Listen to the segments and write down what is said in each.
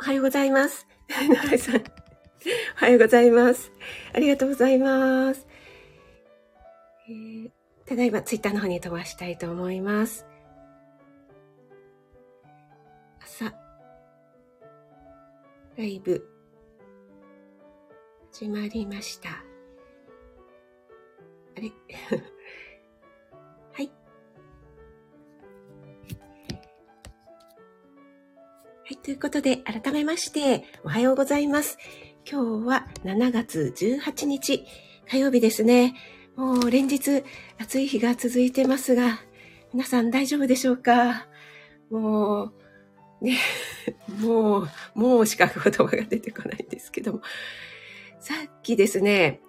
おはようございます。なさん、おはようございます。ありがとうございます。えー、ただいまツイッターの方に飛ばしたいと思います。朝、ライブ、始まりました。あれ？はい、ということで、改めまして、おはようございます。今日は7月18日、火曜日ですね。もう連日暑い日が続いてますが、皆さん大丈夫でしょうか？もう、ね、もう、もうしか言葉が出てこないんですけども、さっきですね、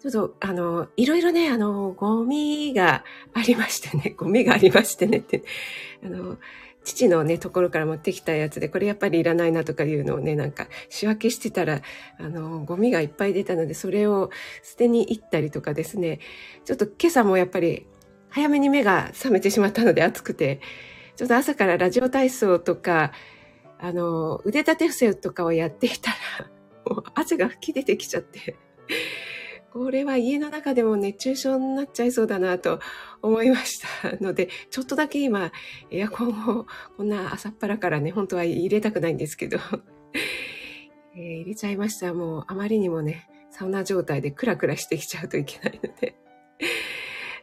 ちょっと、あの、いろいろね、あの、ゴミがありましてね、ゴミがありましてねって、あの、父のね、ところから持ってきたやつで、これやっぱりいらないなとかいうのをね、なんか仕分けしてたら、あの、ゴミがいっぱい出たので、それを捨てに行ったりとかですね、ちょっと今朝もやっぱり早めに目が覚めてしまったので暑くて、ちょっと朝からラジオ体操とか、あの、腕立て伏せとかをやっていたら、もう汗が吹き出てきちゃって、これは家の中でも熱中症になっちゃいそうだなと思いましたので、ちょっとだけ今、エアコンをこんな朝っぱらからね、本当は入れたくないんですけど、えー、入れちゃいました。もうあまりにもね、サウナ状態でクラクラしてきちゃうといけないので。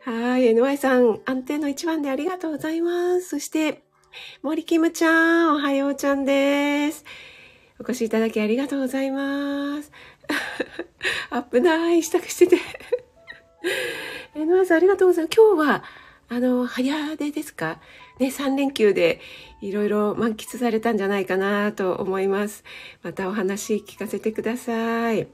はい、NY さん、安定の一番でありがとうございます。そして、森キムちゃん、おはようちゃんです。お越しいただきありがとうございます。アップない支度してて。えのさんありがとうございます。今日は、あの、早出ですか？ね、3連休でいろいろ満喫されたんじゃないかなと思います。またお話聞かせてください。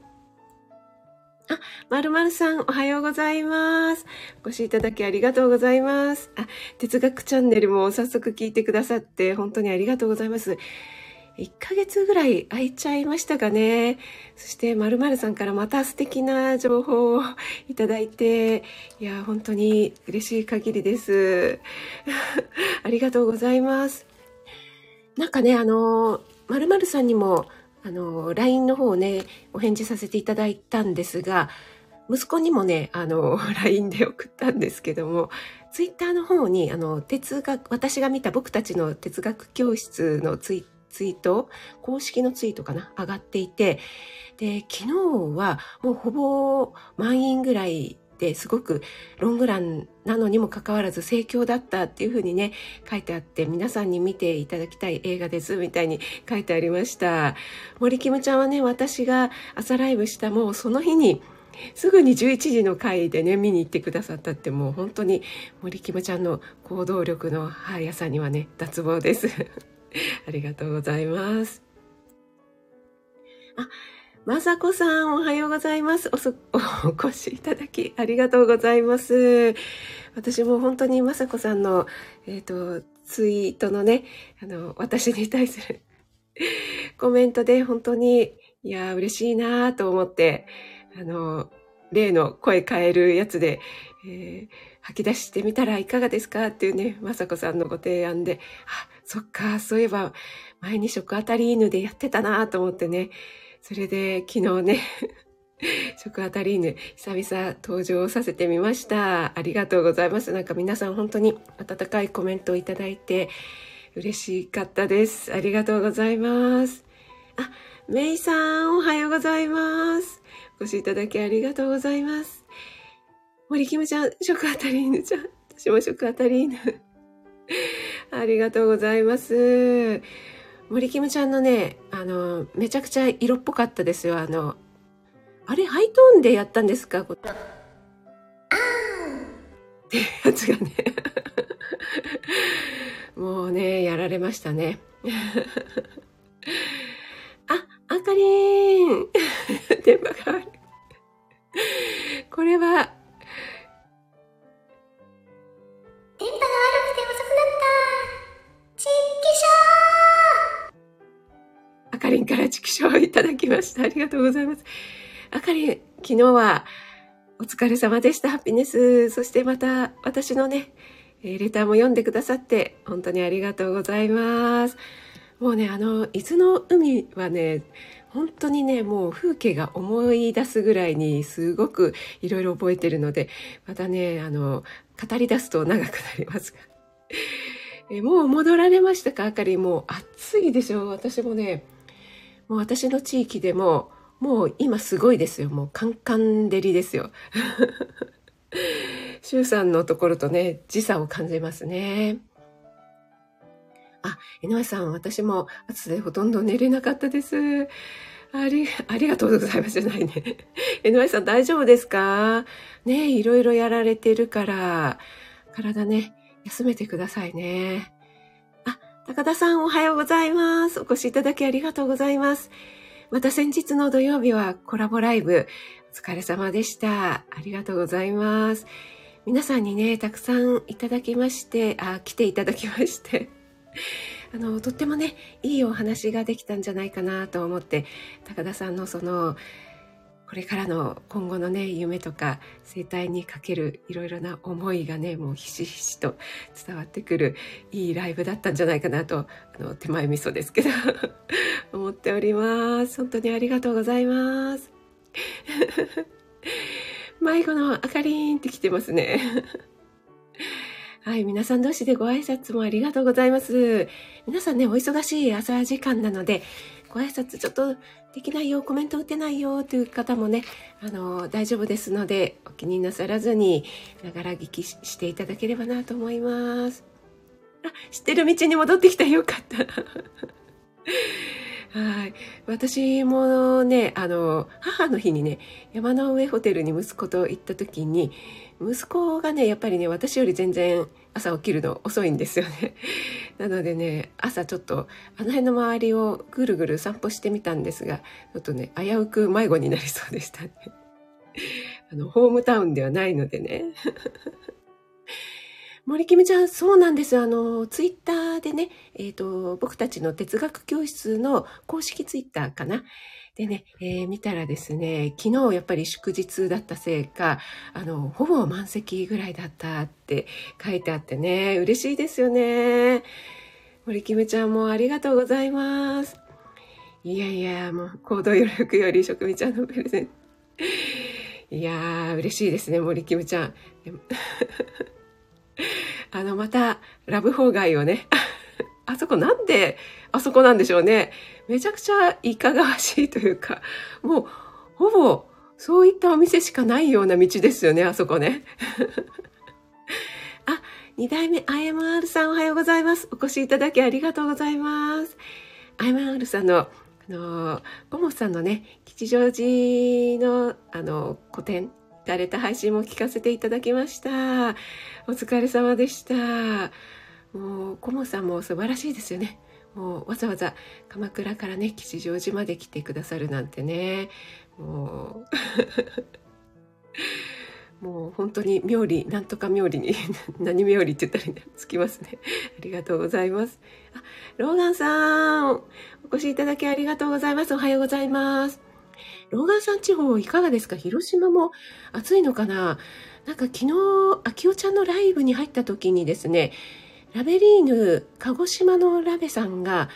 あ、まるまるさん、おはようございます。お越しいただきありがとうございます。あ、哲学チャンネルも早速聞いてくださって本当にありがとうございます。1ヶ月ぐらい空いちゃいましたかね。そして、まるさんからまた素敵な情報をいただいて、いや、本当に嬉しい限りです。ありがとうございます。なんかね、あの、まるさんにも、あの、LINE の方をね、お返事させていただいたんですが、息子にもね、あの、LINE で送ったんですけども、ツイッターの方に、あの、哲学、私が見た僕たちの哲学教室のツイッツイート、公式のツイートかな、上がっていて、で、昨日はもうほぼ満員ぐらいですごくロングランなのにもかかわらず盛況だったっていうふうにね、書いてあって、皆さんに見ていただきたい映画ですみたいに書いてありました。森キムちゃんはね、私が朝ライブしたもうその日に、すぐに11時の回でね、見に行ってくださったってもう本当に森キムちゃんの行動力の速さにはね、脱帽です。ありがとうございます。あ、まさこさん、おはようございます。おそ、お越しいただき、ありがとうございます。私も本当にまさこさんの、えっ、ー、と、ツイートのね、あの、私に対する コメントで本当に、いや、嬉しいなと思って、あの、例の声変えるやつで、えー、吐き出してみたらいかがですかっていうね、まさこさんのご提案で、あ、そっか、そういえば前に食当たり犬でやってたなと思ってね、それで昨日ね、食当たり犬、久々登場させてみました。ありがとうございます。なんか皆さん本当に温かいコメントをいただいて嬉しかったです。ありがとうございます。あ、メイさん、おはようございます。お越しいただきありがとうございます。森キムちゃん、食当たり犬ちゃん。私も食当たり犬。ありがとうございます。森キムちゃんのね、あの、めちゃくちゃ色っぽかったですよ。あの、あれ、ハイトーンでやったんですか？こあってやつがね もうね、やられましたね。あ、あかりーん電話がある。これは、きました。ありがとうございます。あかりん、昨日はお疲れ様でした。ハピネス。そしてまた私のね、レターも読んでくださって本当にありがとうございます。もうね、あの、伊豆の海はね、本当にね、もう風景が思い出すぐらいにすごくいろいろ覚えてるので、またね、あの、語り出すと長くなりますが。えもう戻られましたか？あかり。もう暑いでしょ？私もね、もう私の地域でも、もう今すごいですよ。もうカンカン照りですよ。周さんのところとね、時差を感じますね。あ、井上さん、私も暑でほとんど寝れなかったです。あり、ありがとうございますじゃないね。井上さん大丈夫ですか？ねいろいろやられてるから、体ね、休めてくださいね。高田さんおはようございます。お越しいただきありがとうございます。また先日の土曜日はコラボライブ、お疲れ様でした。ありがとうございます。皆さんにね、たくさんいただきまして、あ、来ていただきまして、あの、とってもね、いいお話ができたんじゃないかなと思って、高田さんのその、これからの今後のね、夢とか生態にかけるいろいろな思いがね、もうひしひしと伝わってくるいいライブだったんじゃないかなと、あの、手前味噌ですけど 思っております。本当にありがとうございます。迷子のあかりんって来てますね。はい、皆さん同士でご挨拶もありがとうございます。皆さんね、お忙しい朝時間なので、ご挨拶ちょっとできないよ、コメント打てないよという方もね、あの、大丈夫ですので、お気になさらずに、ながら聞きしていただければなと思います。あ、知ってる道に戻ってきたよかった。はい。私もね、あの、母の日にね、山の上ホテルに息子と行った時に、息子がね、やっぱりね、私より全然朝起きるの遅いんですよね。なのでね、朝ちょっとあの辺の周りをぐるぐる散歩してみたんですが、ちょっとね、危うく迷子になりそうでしたね。あの、ホームタウンではないのでね。森キムちゃん、そうなんです。あの、ツイッターでね、えっ、ー、と、僕たちの哲学教室の公式ツイッターかな？でね、えー、見たらですね、昨日やっぱり祝日だったせいか、あの、ほぼ満席ぐらいだったって書いてあってね、嬉しいですよね。森キムちゃんもありがとうございます。いやいや、もう、行動余力より職味ちゃんのプレゼント。いやー、嬉しいですね、森キムちゃん。あの、また、ラブホー街をね、あそこなんで、あそこなんでしょうね。めちゃくちゃいかがわしいというか、もう、ほぼ、そういったお店しかないような道ですよね、あそこね。あ、二代目 IMR さんおはようございます。お越しいただきありがとうございます。IMR さんの、あの、ゴモさんのね、吉祥寺の、あの、古典、慣れた配信も聞かせていただきました。お疲れ様でした。もう、コモさんも素晴らしいですよね。もうわざわざ鎌倉からね吉祥寺まで来てくださるなんてねもう もう本当に妙理なんとか妙理に 何妙理って言ったらつきますねありがとうございますあローガンさんお越しいただきありがとうございますおはようございますローガンさん地方いかがですか？広島も暑いのかな？なんか昨日、秋代ちゃんのライブに入った時にですね、ラベリーヌ、鹿児島のラベさんが、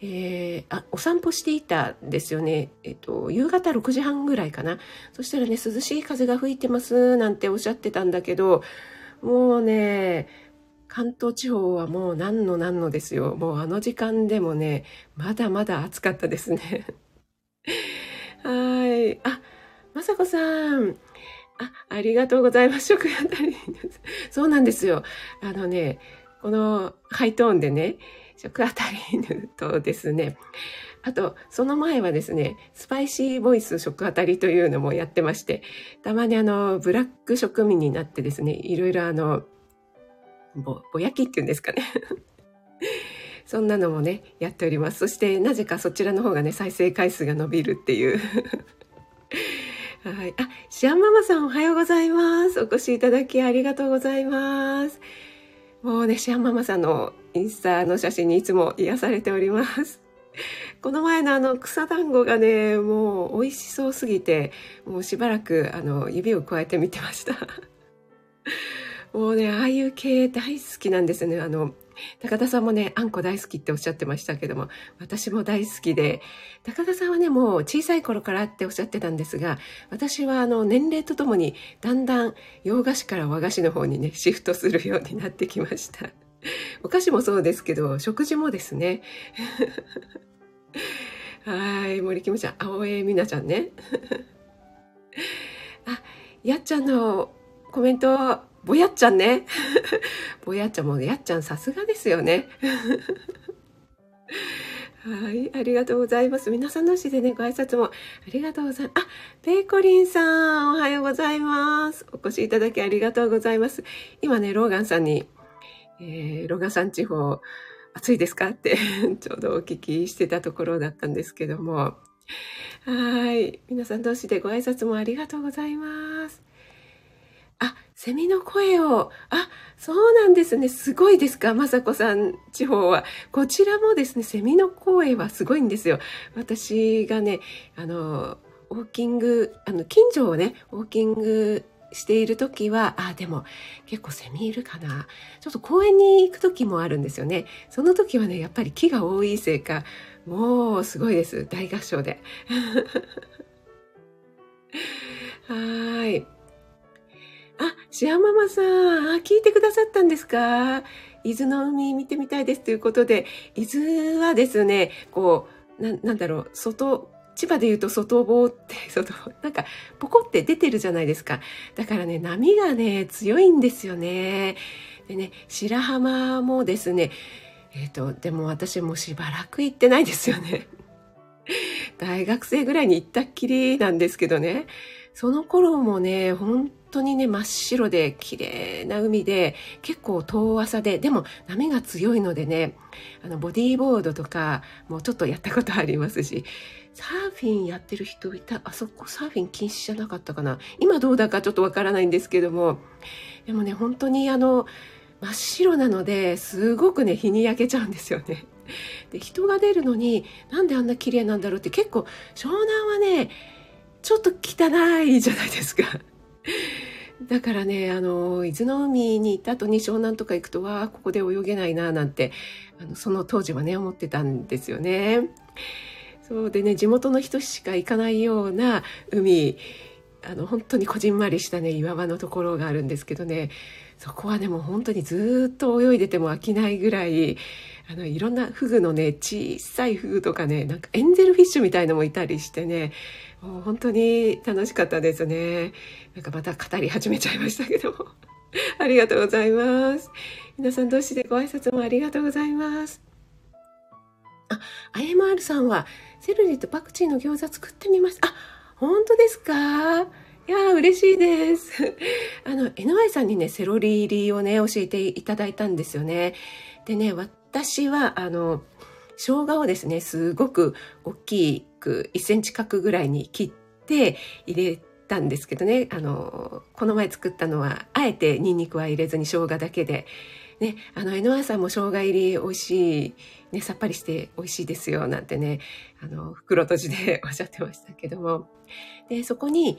えー、あ、お散歩していたんですよね。えっと、夕方6時半ぐらいかな。そしたらね、涼しい風が吹いてますなんておっしゃってたんだけど、もうね、関東地方はもう何の何のですよ。もうあの時間でもね、まだまだ暑かったですね。はい。あ、まさこさん。あ、ありがとうございます。食あたり。そうなんですよ。あのね、このハイトーンでね、食あたりとですね、あと、その前はですね、スパイシーボイス食あたりというのもやってまして、たまにあの、ブラック食味になってですね、いろいろあの、ぼ、ぼやきっていうんですかね。そんなのもね、やっております。そして、なぜかそちらの方がね、再生回数が伸びるっていう。はい。あ、シアンママさんおはようございます。お越しいただきありがとうございます。もうね、シアンママさんのインスタの写真にいつも癒されております。この前のあの草団子がね、もう美味しそうすぎて、もうしばらくあの指を加えてみてました。もうね、ああいう系大好きなんですよね。あの、高田さんもね、あんこ大好きっておっしゃってましたけども、私も大好きで、高田さんはね、もう小さい頃からっておっしゃってたんですが、私はあの、年齢とともに、だんだん洋菓子から和菓子の方にね、シフトするようになってきました。お菓子もそうですけど、食事もですね。はい、森キムちゃん、青江美奈ちゃんね。あ、やっちゃんのコメント、ぼやっちゃんね。ぼやっちゃんも、やっちゃんさすがですよね。はい、ありがとうございます。皆さん同士でね、ご挨拶もありがとうございます。あ、ペイコリンさん、おはようございます。お越しいただきありがとうございます。今ね、ローガンさんに、えー、ローガンさん地方、暑いですかって ちょうどお聞きしてたところだったんですけども。はい。皆さん同士でご挨拶もありがとうございます。セミの声を、あ、そうなんですね。すごいですかまさこさん地方は。こちらもですね、セミの声はすごいんですよ。私がね、あの、ウォーキング、あの、近所をね、ウォーキングしている時は、あ、でも結構セミいるかな。ちょっと公園に行く時もあるんですよね。その時はね、やっぱり木が多いせいか、もうすごいです。大合唱で。はい。あ、シアママさん、あ、聞いてくださったんですか？伊豆の海見てみたいですということで、伊豆はですね、こう、ななんだろう、外、千葉で言うと外房って、外、なんか、ポコって出てるじゃないですか。だからね、波がね、強いんですよね。でね、白浜もですね、えっ、ー、と、でも私もしばらく行ってないですよね。大学生ぐらいに行ったっきりなんですけどね。その頃もね、本当にね、真っ白で綺麗な海で、結構遠浅で、でも波が強いのでね、あの、ボディーボードとか、もうちょっとやったことありますし、サーフィンやってる人いた、あそこサーフィン禁止じゃなかったかな。今どうだかちょっとわからないんですけども、でもね、本当にあの、真っ白なので、すごくね、日に焼けちゃうんですよね。で、人が出るのに、なんであんな綺麗なんだろうって結構、湘南はね、ちょっと汚いじゃないですか。だからね、あの、伊豆の海に行った後に湘南とか行くと、わあ、ここで泳げないな、なんて、あのその当時はね、思ってたんですよね。そうでね、地元の人しか行かないような海、あの、本当にこじんまりしたね、岩場のところがあるんですけどね、そこはね、もう本当にずっと泳いでても飽きないぐらい、あの、いろんなフグのね、小さいフグとかね、なんかエンゼルフィッシュみたいのもいたりしてね、もう本当に楽しかったですね。なんかまた語り始めちゃいましたけども。ありがとうございます。皆さん同士でご挨拶もありがとうございます。あ、IMR さんは、セロリとパクチーの餃子作ってみます。あ、本当ですか？いや嬉しいです。あの、NY さんにね、セロリ入りをね、教えていただいたんですよね。でね、私は、あの、生姜をですね、すごく大きく1センチ角ぐらいに切って入れたんですけどね、あの、この前作ったのは、あえてニンニクは入れずに生姜だけで、ね、あの、NY さんも生姜入り美味しい、ね、さっぱりして美味しいですよ、なんてね、あの、袋閉じでおっしゃってましたけども。で、そこに、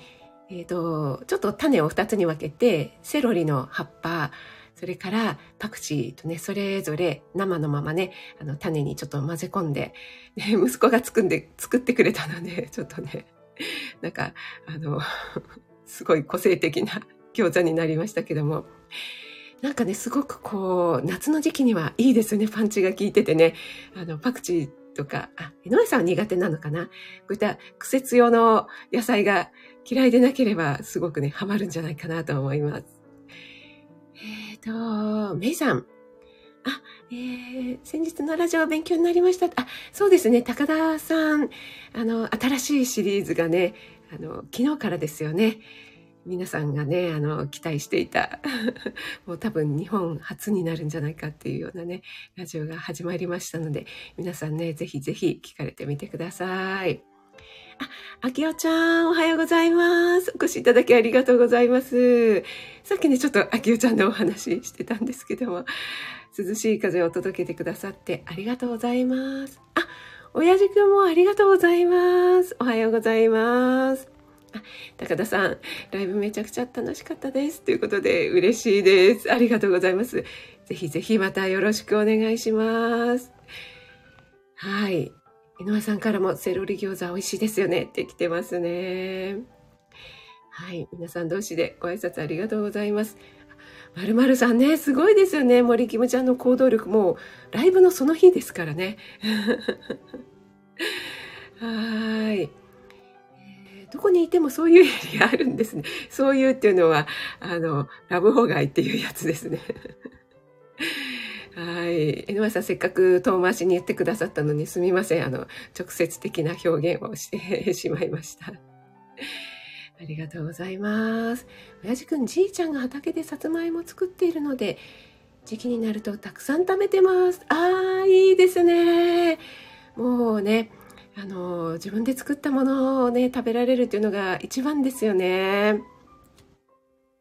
えっ、ー、と、ちょっと種を2つに分けて、セロリの葉っぱ、それからパクチーとね、それぞれ生のままね、あの種にちょっと混ぜ込んで、ね、息子が作んで、作ってくれたので、ちょっとね、なんか、あの、すごい個性的な餃子になりましたけども、なんかね、すごくこう、夏の時期にはいいですよね、パンチが効いててね。あの、パクチーとか、あ、井上さんは苦手なのかな？こういった季節用の野菜が嫌いでなければ、すごくね、ハマるんじゃないかなと思います。えっ、ー、と、メイさん。あ、えー、先日のラジオ勉強になりました。あ、そうですね、高田さん。あの、新しいシリーズがね、あの、昨日からですよね。皆さんがね、あの、期待していた、もう多分日本初になるんじゃないかっていうようなね、ラジオが始まりましたので、皆さんね、ぜひぜひ聞かれてみてください。あ、あきおちゃん、おはようございます。お越しいただきありがとうございます。さっきね、ちょっとあきおちゃんのお話してたんですけども、涼しい風を届けてくださってありがとうございます。あ、親父くんもありがとうございます。おはようございます。あ高田さん、ライブめちゃくちゃ楽しかったです。ということで、嬉しいです。ありがとうございます。ぜひぜひまたよろしくお願いします。はい。井上さんからもセロリ餃子美味しいですよねって来てますね。はい。皆さん同士でご挨拶ありがとうございます。まるまるさんね、すごいですよね。森キムちゃんの行動力。もう、ライブのその日ですからね。はい。どこにいてもそういうエリアあるんですね。そういうっていうのは、あの、ラブホ街っていうやつですね。はい。江上さん、せっかく遠回しに言ってくださったのにすみません。あの、直接的な表現をしてしまいました。ありがとうございます。親父くん、じいちゃんが畑でさつまいも作っているので、時期になるとたくさん食べてます。ああ、いいですね。もうね、あの、自分で作ったものをね、食べられるっていうのが一番ですよね。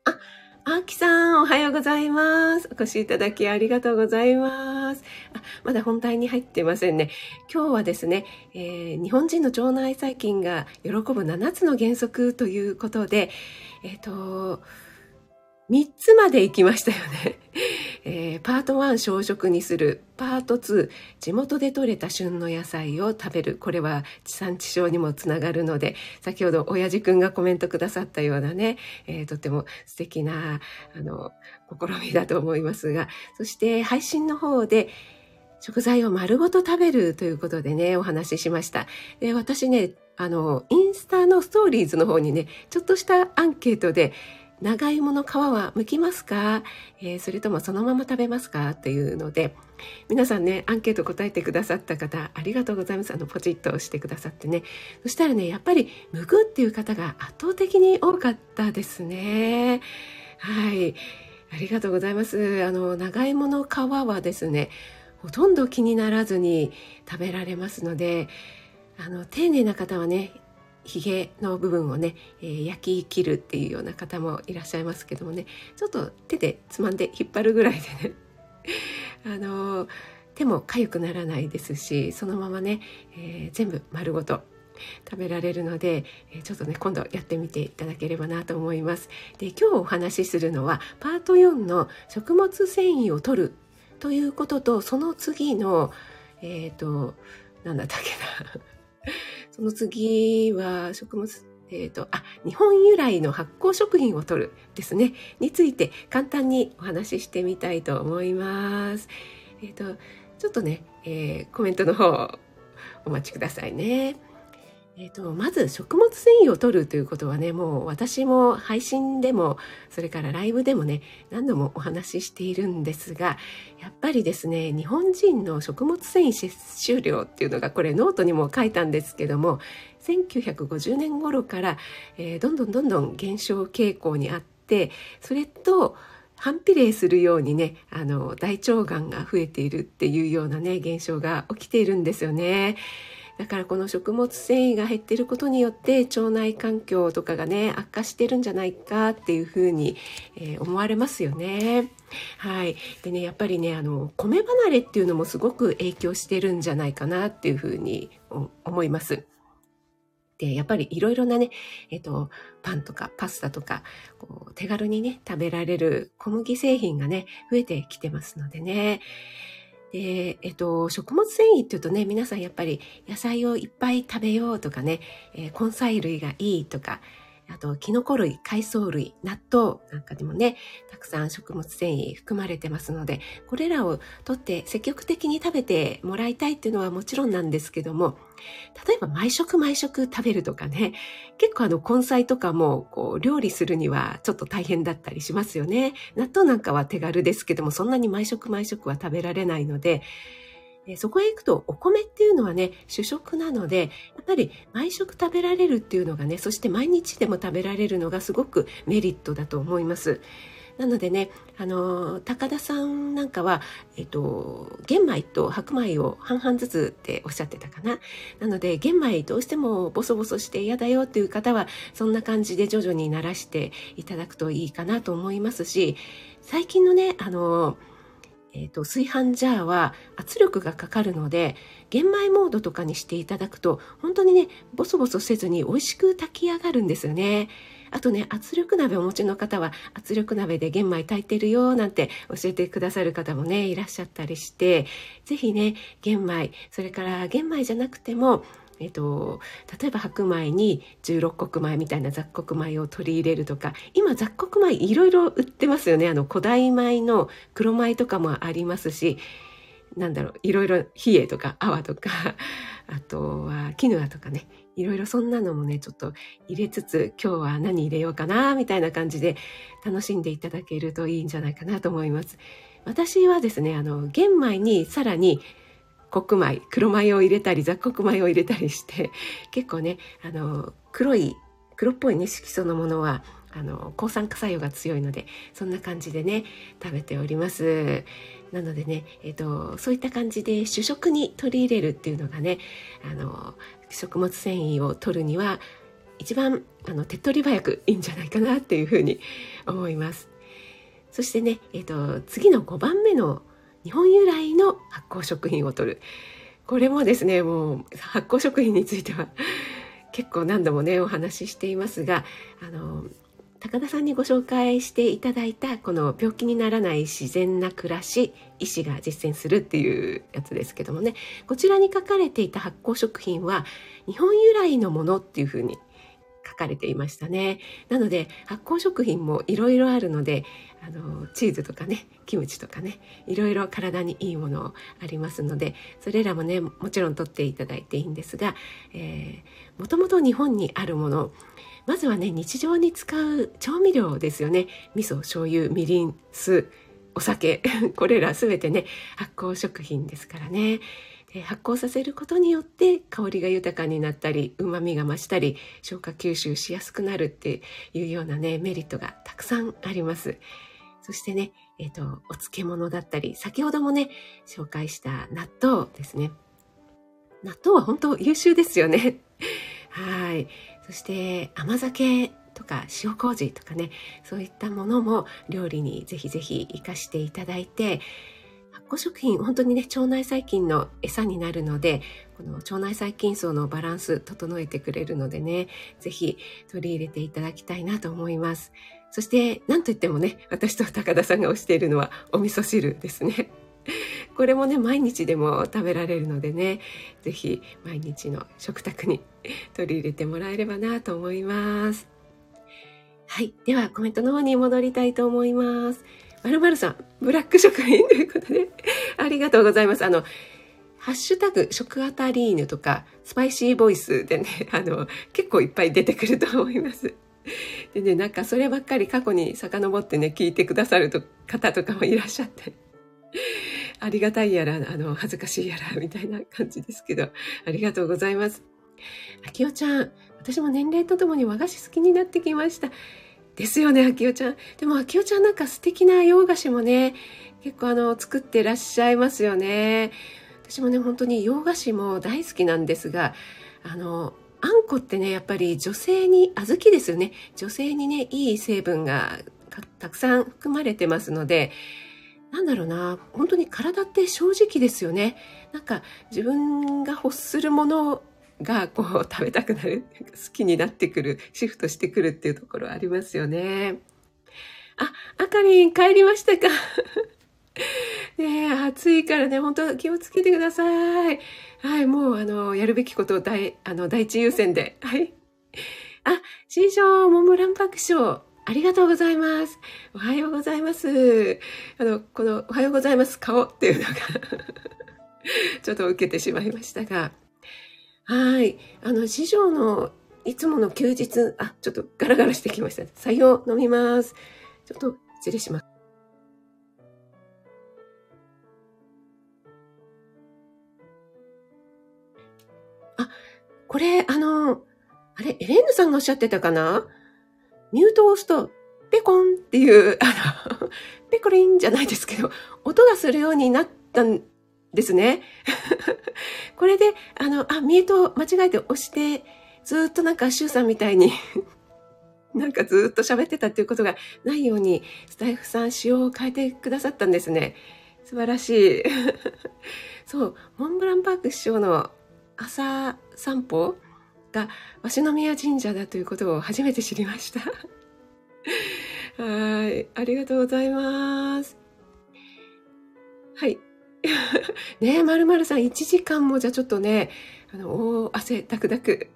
あ、あきさん、おはようございます。お越しいただきありがとうございます。あ、まだ本題に入ってませんね。今日はですね、えー、日本人の腸内細菌が喜ぶ7つの原則ということで、えっ、ー、と、3つまで行きましたよね。えー、パート1小食にする。パート2地元で採れた旬の野菜を食べる。これは地産地消にもつながるので、先ほど親父くんがコメントくださったようなね、えー、とても素敵な、あの、試みだと思いますが、そして配信の方で、食材を丸ごと食べるということでね、お話ししました。で私ね、あの、インスタのストーリーズの方にね、ちょっとしたアンケートで、長芋の皮は剥きますか、えー、それともそのまま食べますか？っていうので、皆さんね、アンケート答えてくださった方、ありがとうございます。あの、ポチッと押してくださってね。そしたらね、やっぱり、剥くっていう方が圧倒的に多かったですね。はい。ありがとうございます。あの、長芋の皮はですね、ほとんど気にならずに食べられますので、あの、丁寧な方はね、ひげの部分をね、えー、焼き切るっていうような方もいらっしゃいますけどもねちょっと手でつまんで引っ張るぐらいでね あのー、手も痒くならないですしそのままね、えー、全部丸ごと食べられるので、えちょっとね今度やってみていただければなと思います。で今日お話しするのはパート4の食物繊維を取るということとその次のえっ、ー、と何だったっけな その次は食物、えっ、ー、と、あ、日本由来の発酵食品を取るですね、について簡単にお話ししてみたいと思います。えっ、ー、と、ちょっとね、えー、コメントの方お待ちくださいね。えーと、まず食物繊維を取るということはねもう私も配信でもそれからライブでもね何度もお話ししているんですがやっぱりですね日本人の食物繊維摂取量っていうのがこれノートにも書いたんですけども1950年頃から、えー、どんどんどんどん減少傾向にあってそれと反比例するようにねあの大腸がんが増えているっていうようなね現象が起きているんですよね。だからこの食物繊維が減っていることによって腸内環境とかがね悪化してるんじゃないかっていうふうに、えー、思われますよね。はい。でね、やっぱりね、あの、米離れっていうのもすごく影響してるんじゃないかなっていうふうに思います。で、やっぱりいろいろなね、えっと、パンとかパスタとか、こう手軽にね、食べられる小麦製品がね、増えてきてますのでね。で、えっと、食物繊維っていうとね、皆さんやっぱり野菜をいっぱい食べようとかね、えー、根菜類がいいとか、あと、キノコ類、海藻類、納豆なんかでもね、たくさん食物繊維含まれてますので、これらをとって積極的に食べてもらいたいっていうのはもちろんなんですけども、例えば毎食毎食食べるとかね、結構あの根菜とかもこう料理するにはちょっと大変だったりしますよね。納豆なんかは手軽ですけども、そんなに毎食毎食は食べられないので、そこへ行くとお米っていうのはね、主食なので、やっぱり毎食食べられるっていうのがね、そして毎日でも食べられるのがすごくメリットだと思います。なのでね、あの、高田さんなんかは、えっと、玄米と白米を半々ずつっておっしゃってたかな。なので、玄米どうしてもボソボソして嫌だよっていう方は、そんな感じで徐々に慣らしていただくといいかなと思いますし、最近のね、あの、えっ、ー、と、炊飯ジャーは圧力がかかるので、玄米モードとかにしていただくと、本当にね、ボソボソせずに美味しく炊き上がるんですよね。あとね、圧力鍋お持ちの方は、圧力鍋で玄米炊いてるよ、なんて教えてくださる方もね、いらっしゃったりして、ぜひね、玄米、それから玄米じゃなくても、えっと、例えば白米に16穀米みたいな雑穀米を取り入れるとか今雑穀米いろいろ売ってますよねあの古代米の黒米とかもありますしなんだろういろいろ冷えとか泡とか あとはキヌアとかねいろいろそんなのもねちょっと入れつつ今日は何入れようかなみたいな感じで楽しんでいただけるといいんじゃないかなと思います。私はですねあの玄米にさらに黒米黒米を入れたり雑穀米を入れたりして結構ねあの黒い黒っぽいね色素のものはあの抗酸化作用が強いのでそんな感じでね食べております。なのでね、えーと、そういった感じで主食に取り入れるっていうのがねあの食物繊維を取るには一番あの手っ取り早くいいんじゃないかなっていうふうに思います。そしてね、えーと次の5番目の日本由来の発酵食品を取る。これもですねもう発酵食品については 結構何度もねお話ししていますがあの高田さんにご紹介していただいたこの病気にならない自然な暮らし医師が実践するっていうやつですけどもねこちらに書かれていた発酵食品は日本由来のものっていうふうにかれていましたね。なので発酵食品もいろいろあるのであのチーズとかねキムチとかねいろいろ体にいいものありますのでそれらもねもちろん取っていただいていいんですが、えー、もともと日本にあるものまずはね日常に使う調味料ですよね。味噌醤油みりん酢お酒 これら全てね発酵食品ですからね。発酵させることによって香りが豊かになったり旨味が増したり消化吸収しやすくなるっていうようなねメリットがたくさんありますそしてね、え、ー、と、お漬物だったり、先ほどもね、紹介した納豆ですね。納豆は本当優秀ですよね。はい。そして甘酒とか塩麹とかね、そういったものも料理にぜひぜひ活かしていただいて、酵食品、本当にね、腸内細菌の餌になるので、この腸内細菌層のバランス整えてくれるのでね、ぜひ取り入れていただきたいなと思います。そして、なんといってもね、私と高田さんが推しているのはお味噌汁ですね。これもね、毎日でも食べられるのでね、ぜひ毎日の食卓に 取り入れてもらえればなと思います。はい。では、コメントの方に戻りたいと思います。まるまるさん、ブラック食品ということで、ありがとうございます。あの、ハッシュタグ、食アタリーヌとか、スパイシーボイスでね、あの、結構いっぱい出てくると思います。でね、なんかそればっかり過去に遡ってね、聞いてくださると方とかもいらっしゃって、ありがたいやら、あの、恥ずかしいやら、みたいな感じですけど、ありがとうございます。あきおちゃん、私も年齢とともに和菓子好きになってきました。ですよね、あきおちゃん。でも、あきおちゃんなんか素敵な洋菓子もね、結構あの、作ってらっしゃいますよね。私もね、本当に洋菓子も大好きなんですが、あの、あんこってねやっぱり女性に小豆ですよね女性にねいい成分がたくさん含まれてますのでなんだろうな本当に体って正直ですよねなんか自分が欲するものがこう食べたくなる好きになってくるシフトしてくるっていうところありますよねああかりん帰りましたか？ねえ暑いからね本当気をつけてくださいはい、もう、あの、やるべきことを大、あの、第一優先で。はい。あ、新章、モンブランパク賞、ありがとうございます。おはようございます。あの、この、おはようございます顔っていうのが ちょっと受けてしまいましたが。はい。あの、師匠のいつもの休日、あ、ちょっとガラガラしてきました。採用飲みます。ちょっと失礼します。あこれ、あの、あれ、エレーヌさんがおっしゃってたかな？ミュートを押すと、ペコンっていう、あの、ペコリンじゃないですけど、音がするようになったんですね。これで、あの、あ、ミュート間違えて押して、ずっとなんか、シュウさんみたいに なんかずっと喋ってたっていうことがないように、スタイフさん仕様を変えてくださったんですね。素晴らしい。そう、モンブランパーク師匠の朝散歩が鷲宮神社だということを初めて知りました。はい。ありがとうございます。はい。ねえ、まるまるさん、1時間もじゃあちょっとね、あの、お汗ダクダク。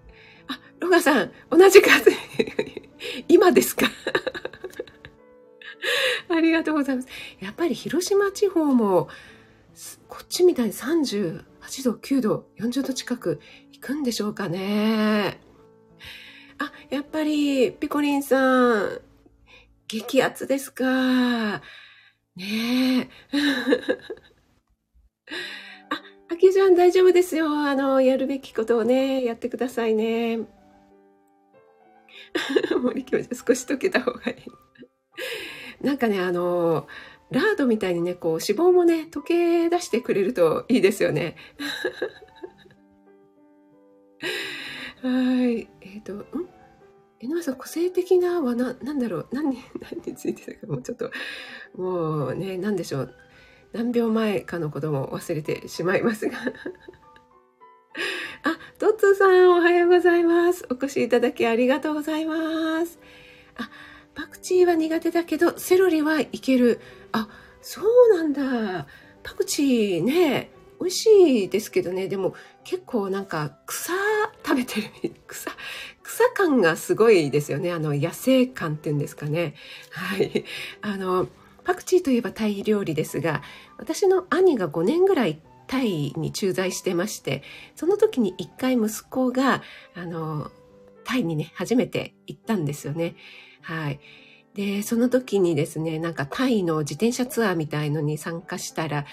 あ、ロガさん、同じ数。今ですか ありがとうございます。やっぱり広島地方も、こっちみたいに38度、9度、40度近く行くんでしょうかね。あ、やっぱり、ピコリンさん、激アツですか。ねえ。あ、あきちゃん大丈夫ですよ。あの、やるべきことをね、やってくださいね。森教授、少し溶けた方がいい。なんかね、あの、ラードみたいにね、こう、脂肪もね、溶け出してくれるといいですよね。はい。えっ、ー、と、ん？江上さん、個性的なはな、なんだろう何、何についてたか、もうちょっと、もうね、なんでしょう。何秒前かのことも忘れてしまいますが。あ、トッツーさん、おはようございます。お越しいただきありがとうございます。あ、パクチーは苦手だけど、セロリはいける。あ、そうなんだ。パクチーね、美味しいですけどね、でも結構なんか草食べてる、草、草感がすごいですよね。あの野生感っていうんですかね。はい。あの、パクチーといえばタイ料理ですが、私の兄が5年ぐらいタイに駐在してまして、その時に一回息子が、あの、タイにね、初めて行ったんですよね。はい。で、その時にですね、なんかタイの自転車ツアーみたいのに参加したら、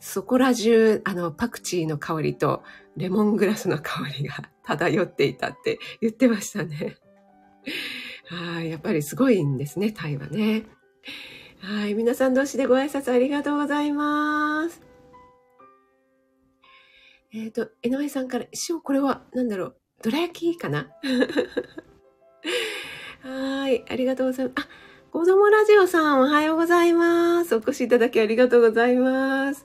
そこら中、あの、パクチーの香りとレモングラスの香りが 漂っていたって言ってましたね。はい、やっぱりすごいんですね、タイはね。はい、皆さん同士でご挨拶ありがとうございます。えっ、ー、と、江上さんから、師匠、これは、何だろう、どら焼きかな？はい、ありがとうございます。あ、子供ラジオさん、おはようございます。お越しいただきありがとうございます。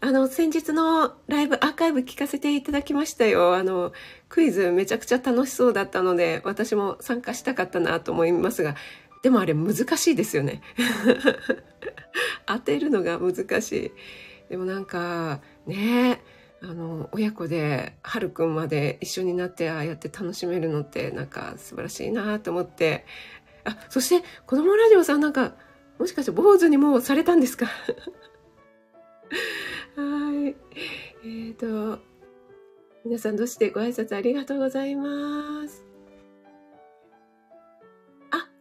あの、先日のライブ、アーカイブ聞かせていただきましたよ。あの、クイズめちゃくちゃ楽しそうだったので、私も参加したかったなと思いますが、でもあれ難しいですよね。当てるのが難しい。でもなんか、ねあの、親子で、はるくんまで一緒になってああやって楽しめるのってなんか素晴らしいなと思って。あ、そして、子供ラジオさんなんか、もしかして坊主にもうされたんですか？はい。えっ、ー、と、皆さんどうしてご挨拶ありがとうございます。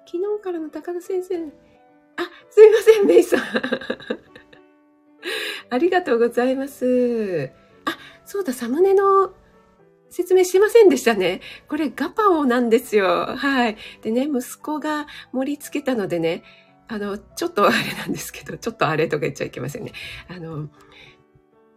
昨日からの高田先生。あ、すいません、メイさん。ありがとうございます。あ、そうだ、サムネの説明しませんでしたね。これガパオなんですよ。はい。でね、息子が盛り付けたのでね、あの、ちょっとあれなんですけど、ちょっとあれとか言っちゃいけませんね。あの、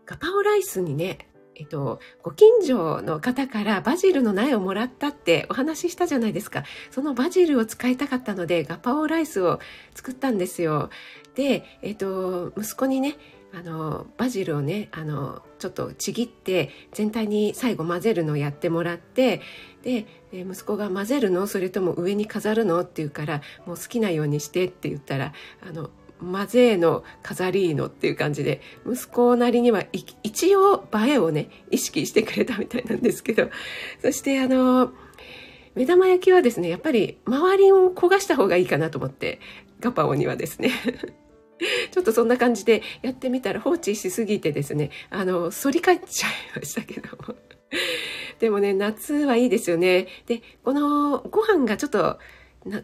ガパオライスにね、えっと、ご近所の方からバジルの苗をもらったってお話ししたじゃないですか。そのバジルを使いたかったので、ガパオライスを作ったんですよ。で、えっと、息子にね、あのバジルをねあのちょっとちぎって全体に最後混ぜるのをやってもらってで息子が混ぜるの？それとも上に飾るの？って言うからもう好きなようにしてって言ったらあの混ぜの飾りのっていう感じで息子なりには一応映えをね意識してくれたみたいなんですけど そしてあの目玉焼きはですねやっぱり周りを焦がした方がいいかなと思ってガパオにはですね ちょっとそんな感じでやってみたら放置しすぎてですね、あの、反り返っちゃいましたけども。でもね、夏はいいですよね。で、このご飯がちょっと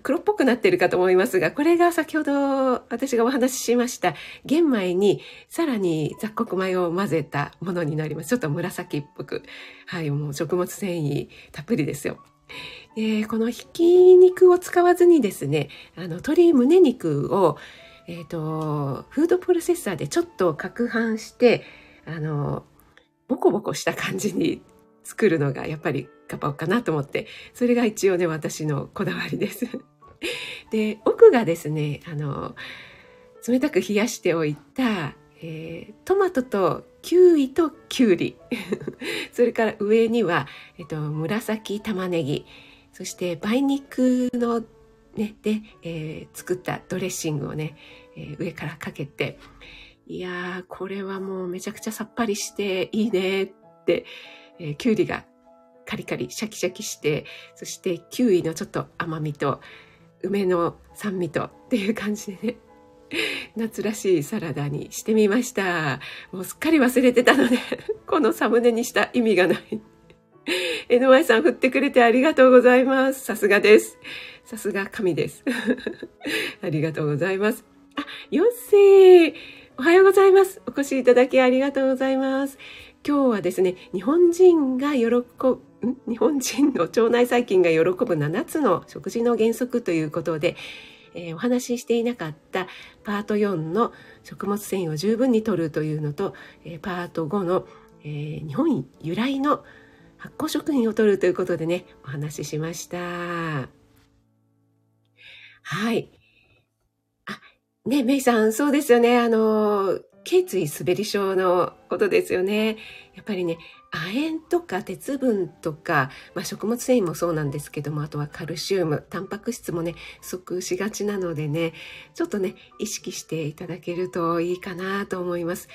黒っぽくなってるかと思いますが、これが先ほど私がお話ししました玄米にさらに雑穀米を混ぜたものになります。ちょっと紫っぽく。はい、もう食物繊維たっぷりですよ。えー、このひき肉を使わずにですね、あの、鶏胸肉をえっ、ー、と、フードプロセッサーでちょっと攪拌して、あの、ボコボコした感じに作るのがやっぱりガパオかなと思って、それが一応ね、私のこだわりです。で、奥がですね、あの、冷たく冷やしておいた、えー、トマトとキウイとキュウリ。それから上には、えっと、紫玉ねぎ。そして梅肉のねで、えー、作ったドレッシングをね、えー、上からかけて。いやーこれはもうめちゃくちゃさっぱりしていいねって、えー、キュウリがカリカリシャキシャキしてそしてキウイのちょっと甘みと梅の酸味とっていう感じでね 夏らしいサラダにしてみました。もうすっかり忘れてたので このサムネにした意味がない。NY さん振ってくれてありがとうございます。さすがです。さすが神です。ありがとうございます。あ、ヨッシーおはようございます。お越しいただきありがとうございます。今日はですね、日本人が喜ぶ、日本人の腸内細菌が喜ぶ7つの食事の原則ということで、えー、お話ししていなかったパート4の食物繊維を十分に摂るというのと、えー、パート5の、えー、日本由来の発酵食品を摂るということでね、お話ししました。はい。あ、ね、メイさん、そうですよね。あの、頸椎滑り症のことですよね。やっぱりね、亜鉛とか鉄分とか、まあ、食物繊維もそうなんですけども、あとはカルシウム、タンパク質もね、不足しがちなのでね、ちょっとね、意識していただけるといいかなと思います。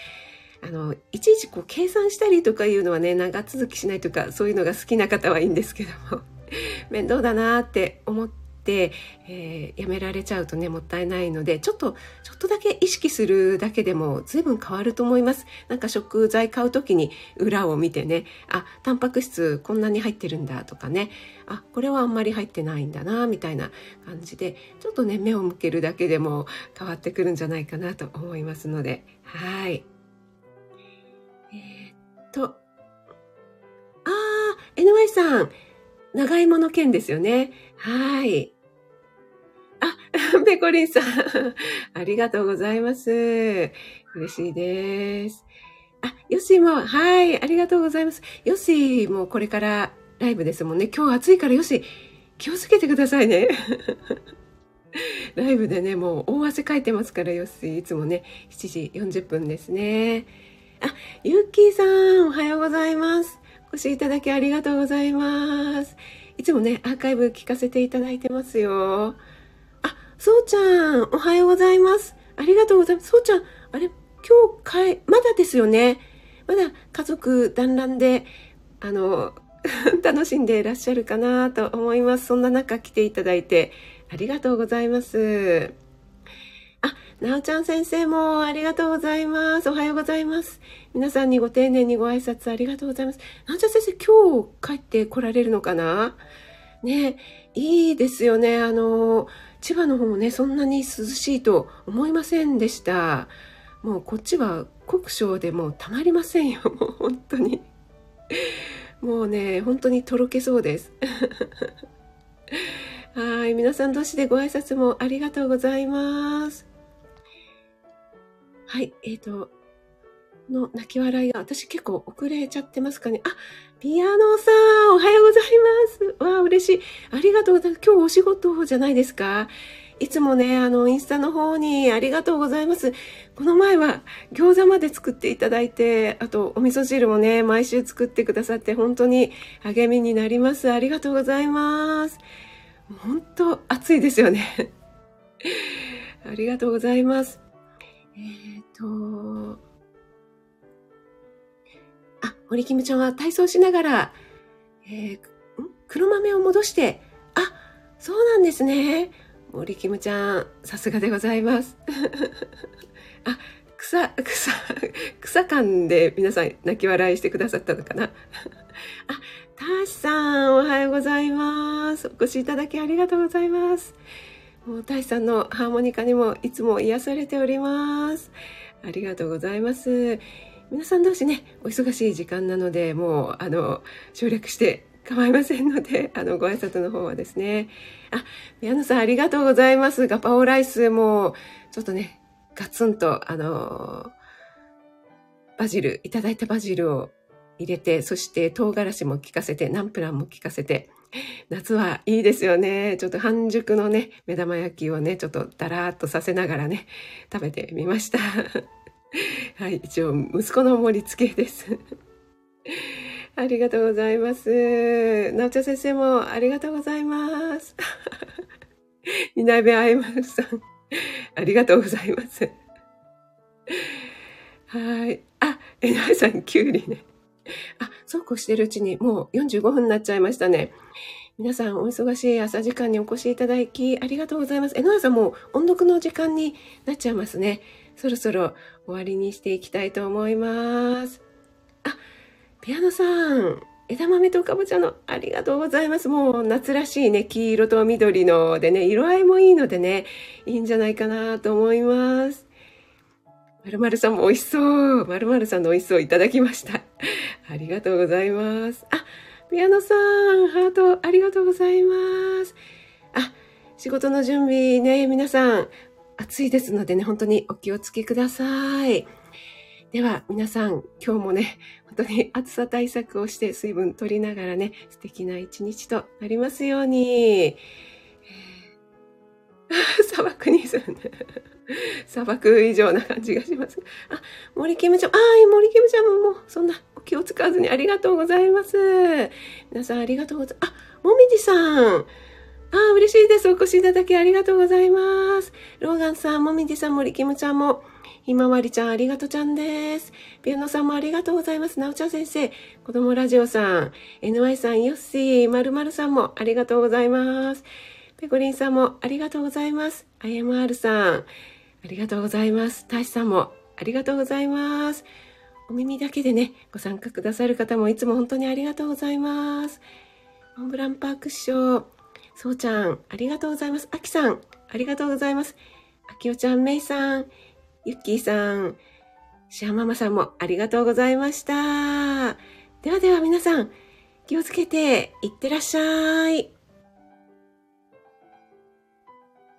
あの、いちいちこう計算したりとかいうのはね、長続きしないとか、そういうのが好きな方はいいんですけども、面倒だなって思って、えー、やめられちゃうとねもったいないのでちょっとちょっとだけ意識するだけでも随分変わると思います。なんか食材買う時に裏を見てねあタンパク質こんなに入ってるんだとかねあこれはあんまり入ってないんだなみたいな感じでちょっとね目を向けるだけでも変わってくるんじゃないかなと思いますので。はい。えー、っとあー NY さん長芋の件ですよね。はい。あ、ペコリンさん。ありがとうございます。嬉しいです。あ、ヨッシも、はい、ありがとうございます。ヨッシーもこれからライブですもんね。今日暑いからヨッシ、気をつけてくださいね。ライブでね、もう大汗かいてますから、ヨッシ。いつもね、7時40分ですね。あ、ユッキーさん、おはようございます。お越しいただきありがとうございます。いつもね、アーカイブ聞かせていただいてますよ。あ、そうちゃん、おはようございます。ありがとうございます。そうちゃん、あれ、今日かえ、まだですよね。まだ家族団らんで、あの、楽しんでいらっしゃるかなと思います。そんな中来ていただいてありがとうございます。なおちゃん先生もありがとうございます。おはようございます。皆さんにご丁寧にご挨拶ありがとうございます。なおちゃん先生、今日帰って来られるのかな？ね、いいですよね。あの、千葉の方もね、そんなに涼しいと思いませんでした。もうこっちは国章でもうたまりませんよ。もう本当に。もうね、本当にとろけそうです。はい。皆さん同士でご挨拶もありがとうございます。はい、えっ、ー、と、の泣き笑いが、私結構遅れちゃってますかね。あ、ピアノさん、おはようございます。わあ、嬉しい。ありがとうございます。今日お仕事じゃないですかいつもね、あの、インスタの方にありがとうございます。この前は餃子まで作っていただいて、あとお味噌汁もね、毎週作ってくださって本当に励みになります。ありがとうございます。本当暑いですよね。ありがとうございます。え、ー、と、あ、森キムちゃんは体操しながら、えー、黒豆を戻して、あ、そうなんですね。森キムちゃん、さすがでございます。あ、草、草、草感で皆さん泣き笑いしてくださったのかな。あ、ターシさん、おはようございます。お越しいただきありがとうございます。もう大さんのハーモニカにもいつも癒されております。ありがとうございます。皆さん同士ね、お忙しい時間なので、もう、あの、省略して 構いませんので、あの、ご挨拶の方はですね。あ、宮野さんありがとうございます。ガパオライスも、ちょっとね、ガツンと、あの、バジル、いただいたバジルを入れて、そして唐辛子も効かせて、ナンプラーも効かせて、夏はいいですよね。ちょっと半熟のね、目玉焼きをね、ちょっとだらーっとさせながらね、食べてみました。はい、一応、息子の盛り付けです。ありがとうございます。なおちゃ先生もありがとうございます。いなべあいまるさん、ありがとうございます。はい。あ、えなえさん、きゅうりね。あ、そうこうしてるうちにもう45分になっちゃいましたね。皆さんお忙しい朝時間にお越しいただきありがとうございます。えのやさんもう音読の時間になっちゃいますね。そろそろ終わりにしていきたいと思います。あ、ピアノさん、枝豆とかぼちゃのありがとうございます。もう夏らしいね、黄色と緑のでね、色合いもいいのでね、いいんじゃないかなと思います。まるまるさんも美味しそう。まるまるさんの美味しそういただきました。ありがとうございます。あ、ピアノさん、ハートありがとうございます。あ、仕事の準備ね、皆さん、暑いですのでね、本当にお気をつけください。では、皆さん、今日もね、本当に暑さ対策をして水分取りながらね、素敵な一日となりますように。砂漠にするね。砂漠以上な感じがします。あ、森キムちゃん、あー、森キムちゃんももう、そんな気を使わずにありがとうございます。皆さんありがとうございます。あ、もみじさん。あ、嬉しいです。お越しいただきありがとうございます。ローガンさん、もみじさん、森キムちゃんも、ひまわりちゃん、ありがとちゃんです。ピアノさんもありがとうございます。なおちゃん先生、子供ラジオさん、NY さん、ヨッシー、まるまるさんもありがとうございます。ペコリンさんもありがとうございます。IMR さん、ありがとうございます。大志さんもありがとうございます。お耳だけでね、ご参加くださる方もいつも本当にありがとうございます。モンブランパーク師匠、そうちゃん、ありがとうございます。あきさん、ありがとうございます。あきおちゃん、めいさん、ゆっきーさん、シアママさんもありがとうございました。ではでは皆さん、気をつけていってらっしゃい。